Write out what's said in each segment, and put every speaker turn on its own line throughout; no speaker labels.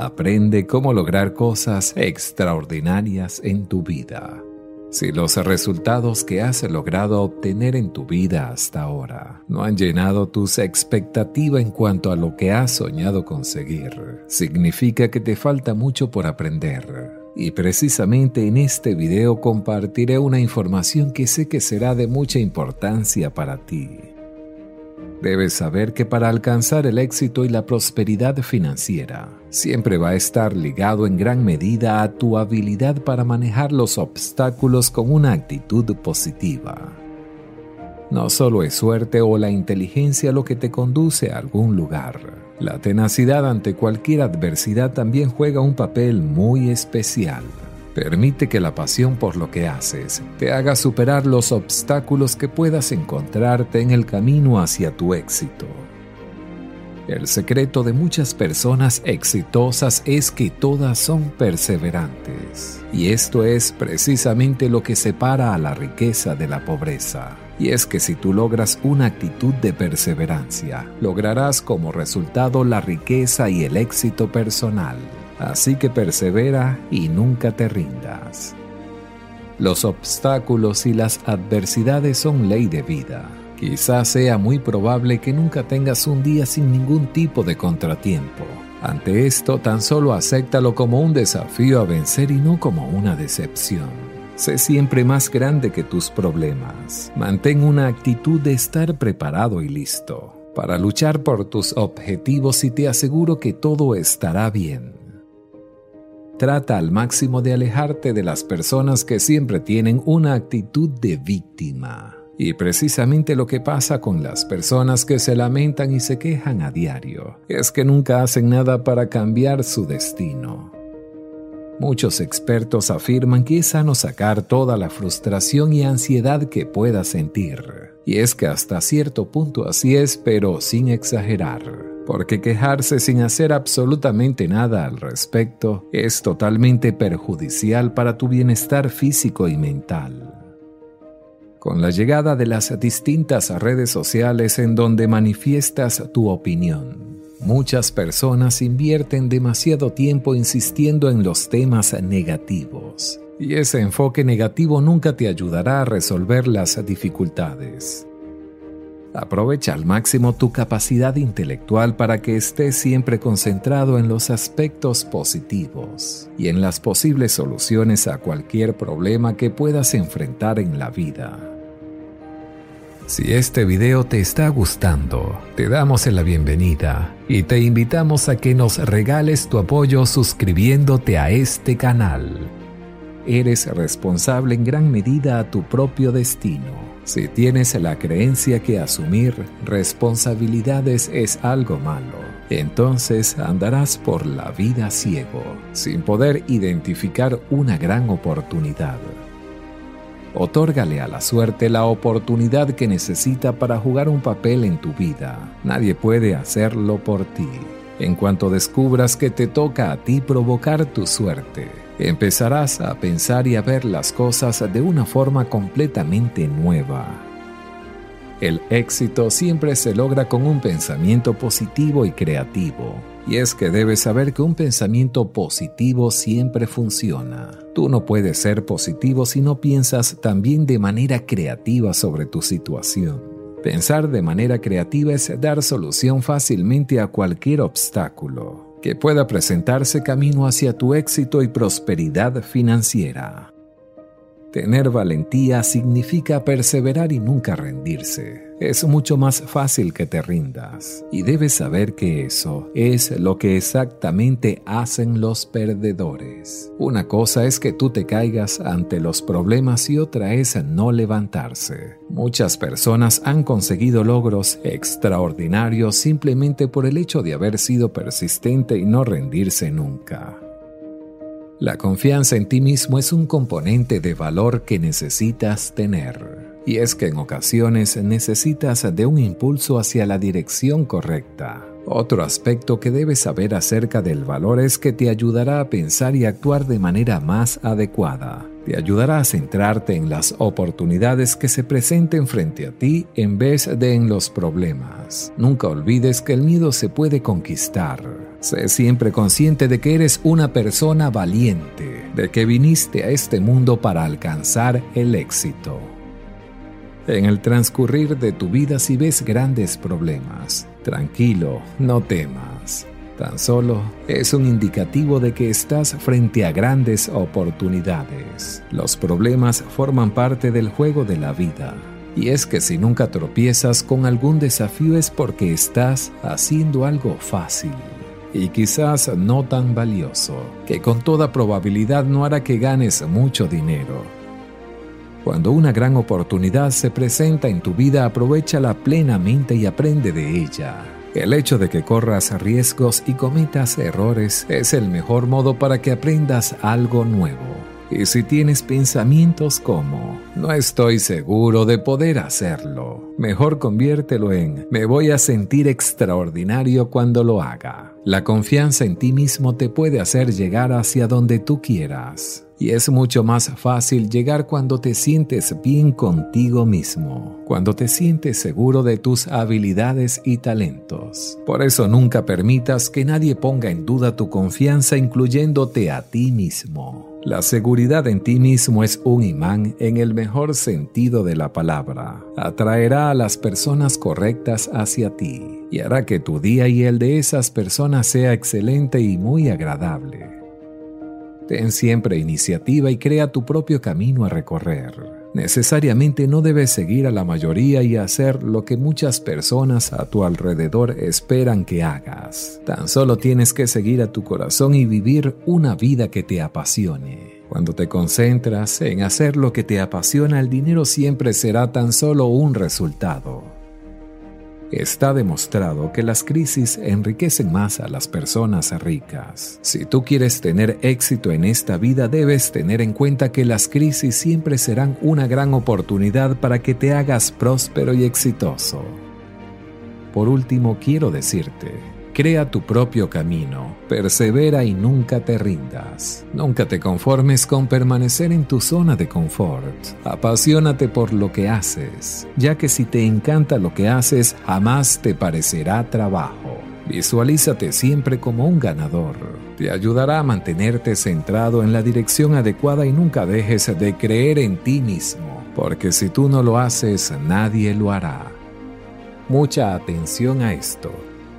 Aprende cómo lograr cosas extraordinarias en tu vida. Si los resultados que has logrado obtener en tu vida hasta ahora no han llenado tus expectativas en cuanto a lo que has soñado conseguir, significa que te falta mucho por aprender. Y precisamente en este video compartiré una información que sé que será de mucha importancia para ti. Debes saber que para alcanzar el éxito y la prosperidad financiera, siempre va a estar ligado en gran medida a tu habilidad para manejar los obstáculos con una actitud positiva. No solo es suerte o la inteligencia lo que te conduce a algún lugar. La tenacidad ante cualquier adversidad también juega un papel muy especial. Permite que la pasión por lo que haces te haga superar los obstáculos que puedas encontrarte en el camino hacia tu éxito. El secreto de muchas personas exitosas es que todas son perseverantes. Y esto es precisamente lo que separa a la riqueza de la pobreza. Y es que si tú logras una actitud de perseverancia, lograrás como resultado la riqueza y el éxito personal. Así que persevera y nunca te rindas. Los obstáculos y las adversidades son ley de vida. Quizás sea muy probable que nunca tengas un día sin ningún tipo de contratiempo. Ante esto, tan solo acéptalo como un desafío a vencer y no como una decepción. Sé siempre más grande que tus problemas. Mantén una actitud de estar preparado y listo para luchar por tus objetivos y te aseguro que todo estará bien. Trata al máximo de alejarte de las personas que siempre tienen una actitud de víctima. Y precisamente lo que pasa con las personas que se lamentan y se quejan a diario es que nunca hacen nada para cambiar su destino. Muchos expertos afirman que es sano sacar toda la frustración y ansiedad que pueda sentir. Y es que hasta cierto punto así es, pero sin exagerar porque quejarse sin hacer absolutamente nada al respecto es totalmente perjudicial para tu bienestar físico y mental. Con la llegada de las distintas redes sociales en donde manifiestas tu opinión, muchas personas invierten demasiado tiempo insistiendo en los temas negativos, y ese enfoque negativo nunca te ayudará a resolver las dificultades. Aprovecha al máximo tu capacidad intelectual para que estés siempre concentrado en los aspectos positivos y en las posibles soluciones a cualquier problema que puedas enfrentar en la vida. Si este video te está gustando, te damos la bienvenida y te invitamos a que nos regales tu apoyo suscribiéndote a este canal. Eres responsable en gran medida a tu propio destino si tienes la creencia que asumir responsabilidades es algo malo, entonces andarás por la vida ciego, sin poder identificar una gran oportunidad. Otórgale a la suerte la oportunidad que necesita para jugar un papel en tu vida. Nadie puede hacerlo por ti. En cuanto descubras que te toca a ti provocar tu suerte, empezarás a pensar y a ver las cosas de una forma completamente nueva. El éxito siempre se logra con un pensamiento positivo y creativo. Y es que debes saber que un pensamiento positivo siempre funciona. Tú no puedes ser positivo si no piensas también de manera creativa sobre tu situación. Pensar de manera creativa es dar solución fácilmente a cualquier obstáculo que pueda presentarse camino hacia tu éxito y prosperidad financiera. Tener valentía significa perseverar y nunca rendirse. Es mucho más fácil que te rindas. Y debes saber que eso es lo que exactamente hacen los perdedores. Una cosa es que tú te caigas ante los problemas y otra es no levantarse. Muchas personas han conseguido logros extraordinarios simplemente por el hecho de haber sido persistente y no rendirse nunca. La confianza en ti mismo es un componente de valor que necesitas tener. Y es que en ocasiones necesitas de un impulso hacia la dirección correcta. Otro aspecto que debes saber acerca del valor es que te ayudará a pensar y actuar de manera más adecuada. Te ayudará a centrarte en las oportunidades que se presenten frente a ti en vez de en los problemas. Nunca olvides que el miedo se puede conquistar Sé siempre consciente de que eres una persona valiente, de que viniste a este mundo para alcanzar el éxito. En el transcurrir de tu vida si ves grandes problemas, tranquilo, no temas. Tan solo es un indicativo de que estás frente a grandes oportunidades. Los problemas forman parte del juego de la vida. Y es que si nunca tropiezas con algún desafío es porque estás haciendo algo fácil y quizás no tan valioso, que con toda probabilidad no hará que ganes mucho dinero. Cuando una gran oportunidad se presenta en tu vida, aprovechala plenamente y aprende de ella. El hecho de que corras riesgos y cometas errores es el mejor modo para que aprendas algo nuevo. Y si tienes pensamientos como, no estoy seguro de poder hacerlo, mejor conviértelo en, me voy a sentir extraordinario cuando lo haga. La confianza en ti mismo te puede hacer llegar hacia donde tú quieras. Y es mucho más fácil llegar cuando te sientes bien contigo mismo, cuando te sientes seguro de tus habilidades y talentos. Por eso nunca permitas que nadie ponga en duda tu confianza incluyéndote a ti mismo. La seguridad en ti mismo es un imán en el mejor sentido de la palabra. Atraerá a las personas correctas hacia ti y hará que tu día y el de esas personas sea excelente y muy agradable. Ten siempre iniciativa y crea tu propio camino a recorrer. Necesariamente no debes seguir a la mayoría y hacer lo que muchas personas a tu alrededor esperan que hagas. Tan solo tienes que seguir a tu corazón y vivir una vida que te apasione. Cuando te concentras en hacer lo que te apasiona, el dinero siempre será tan solo un resultado. Está demostrado que las crisis enriquecen más a las personas ricas. Si tú quieres tener éxito en esta vida, debes tener en cuenta que las crisis siempre serán una gran oportunidad para que te hagas próspero y exitoso. Por último, quiero decirte, Crea tu propio camino, persevera y nunca te rindas. Nunca te conformes con permanecer en tu zona de confort. Apasionate por lo que haces, ya que si te encanta lo que haces, jamás te parecerá trabajo. Visualízate siempre como un ganador. Te ayudará a mantenerte centrado en la dirección adecuada y nunca dejes de creer en ti mismo, porque si tú no lo haces, nadie lo hará. Mucha atención a esto.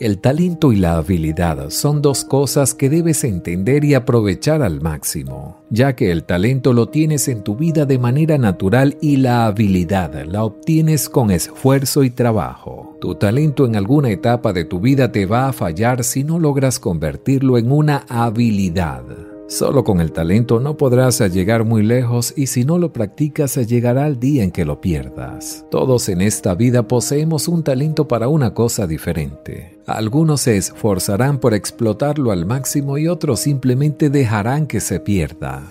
El talento y la habilidad son dos cosas que debes entender y aprovechar al máximo, ya que el talento lo tienes en tu vida de manera natural y la habilidad la obtienes con esfuerzo y trabajo. Tu talento en alguna etapa de tu vida te va a fallar si no logras convertirlo en una habilidad. Solo con el talento no podrás llegar muy lejos y si no lo practicas llegará el día en que lo pierdas. Todos en esta vida poseemos un talento para una cosa diferente. Algunos se esforzarán por explotarlo al máximo y otros simplemente dejarán que se pierda.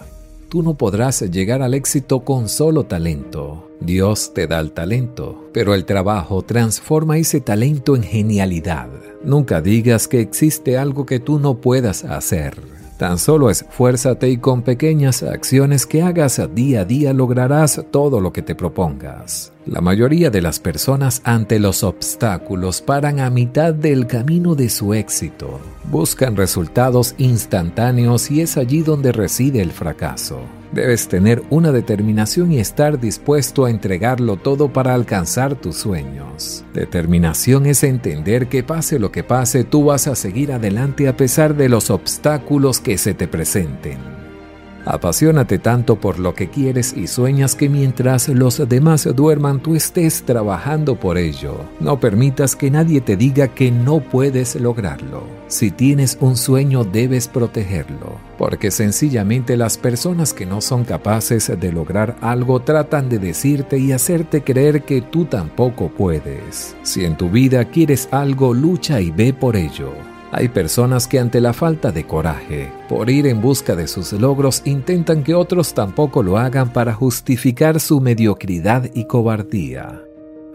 Tú no podrás llegar al éxito con solo talento. Dios te da el talento, pero el trabajo transforma ese talento en genialidad. Nunca digas que existe algo que tú no puedas hacer. Tan solo esfuérzate y con pequeñas acciones que hagas día a día lograrás todo lo que te propongas. La mayoría de las personas ante los obstáculos paran a mitad del camino de su éxito. Buscan resultados instantáneos y es allí donde reside el fracaso. Debes tener una determinación y estar dispuesto a entregarlo todo para alcanzar tus sueños. Determinación es entender que pase lo que pase, tú vas a seguir adelante a pesar de los obstáculos que se te presenten. Apasionate tanto por lo que quieres y sueñas que mientras los demás duerman tú estés trabajando por ello. No permitas que nadie te diga que no puedes lograrlo. Si tienes un sueño debes protegerlo, porque sencillamente las personas que no son capaces de lograr algo tratan de decirte y hacerte creer que tú tampoco puedes. Si en tu vida quieres algo, lucha y ve por ello. Hay personas que ante la falta de coraje, por ir en busca de sus logros, intentan que otros tampoco lo hagan para justificar su mediocridad y cobardía.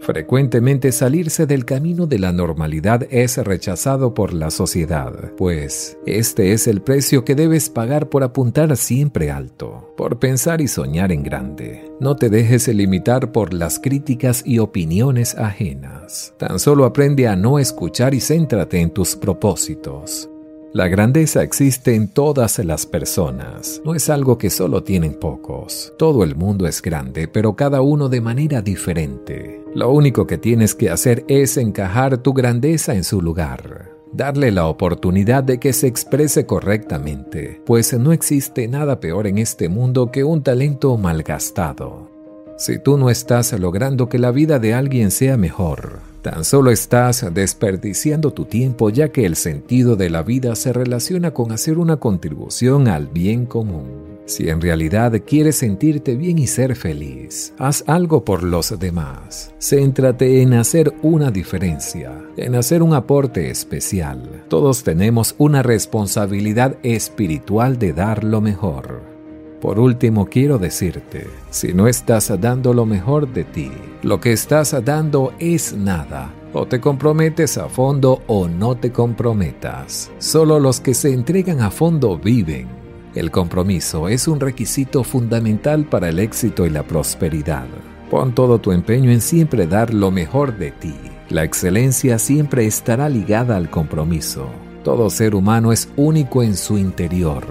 Frecuentemente salirse del camino de la normalidad es rechazado por la sociedad, pues este es el precio que debes pagar por apuntar siempre alto, por pensar y soñar en grande. No te dejes limitar por las críticas y opiniones ajenas. Tan solo aprende a no escuchar y céntrate en tus propósitos. La grandeza existe en todas las personas, no es algo que solo tienen pocos. Todo el mundo es grande, pero cada uno de manera diferente. Lo único que tienes que hacer es encajar tu grandeza en su lugar darle la oportunidad de que se exprese correctamente, pues no existe nada peor en este mundo que un talento malgastado. Si tú no estás logrando que la vida de alguien sea mejor, Tan solo estás desperdiciando tu tiempo ya que el sentido de la vida se relaciona con hacer una contribución al bien común. Si en realidad quieres sentirte bien y ser feliz, haz algo por los demás. Céntrate en hacer una diferencia, en hacer un aporte especial. Todos tenemos una responsabilidad espiritual de dar lo mejor. Por último, quiero decirte, si no estás dando lo mejor de ti, lo que estás dando es nada. O te comprometes a fondo o no te comprometas. Solo los que se entregan a fondo viven. El compromiso es un requisito fundamental para el éxito y la prosperidad. Pon todo tu empeño en siempre dar lo mejor de ti. La excelencia siempre estará ligada al compromiso. Todo ser humano es único en su interior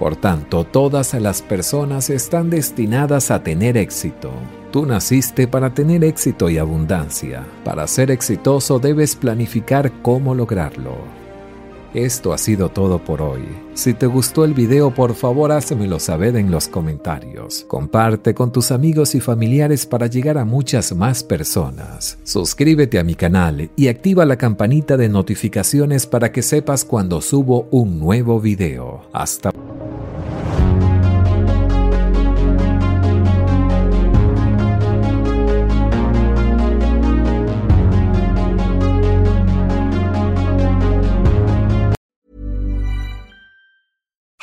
por tanto, todas las personas están destinadas a tener éxito. Tú naciste para tener éxito y abundancia. Para ser exitoso debes planificar cómo lograrlo. Esto ha sido todo por hoy. Si te gustó el video, por favor házmelo saber en los comentarios. Comparte con tus amigos y familiares para llegar a muchas más personas. Suscríbete a mi canal y activa la campanita de notificaciones para que sepas cuando subo un nuevo video. Hasta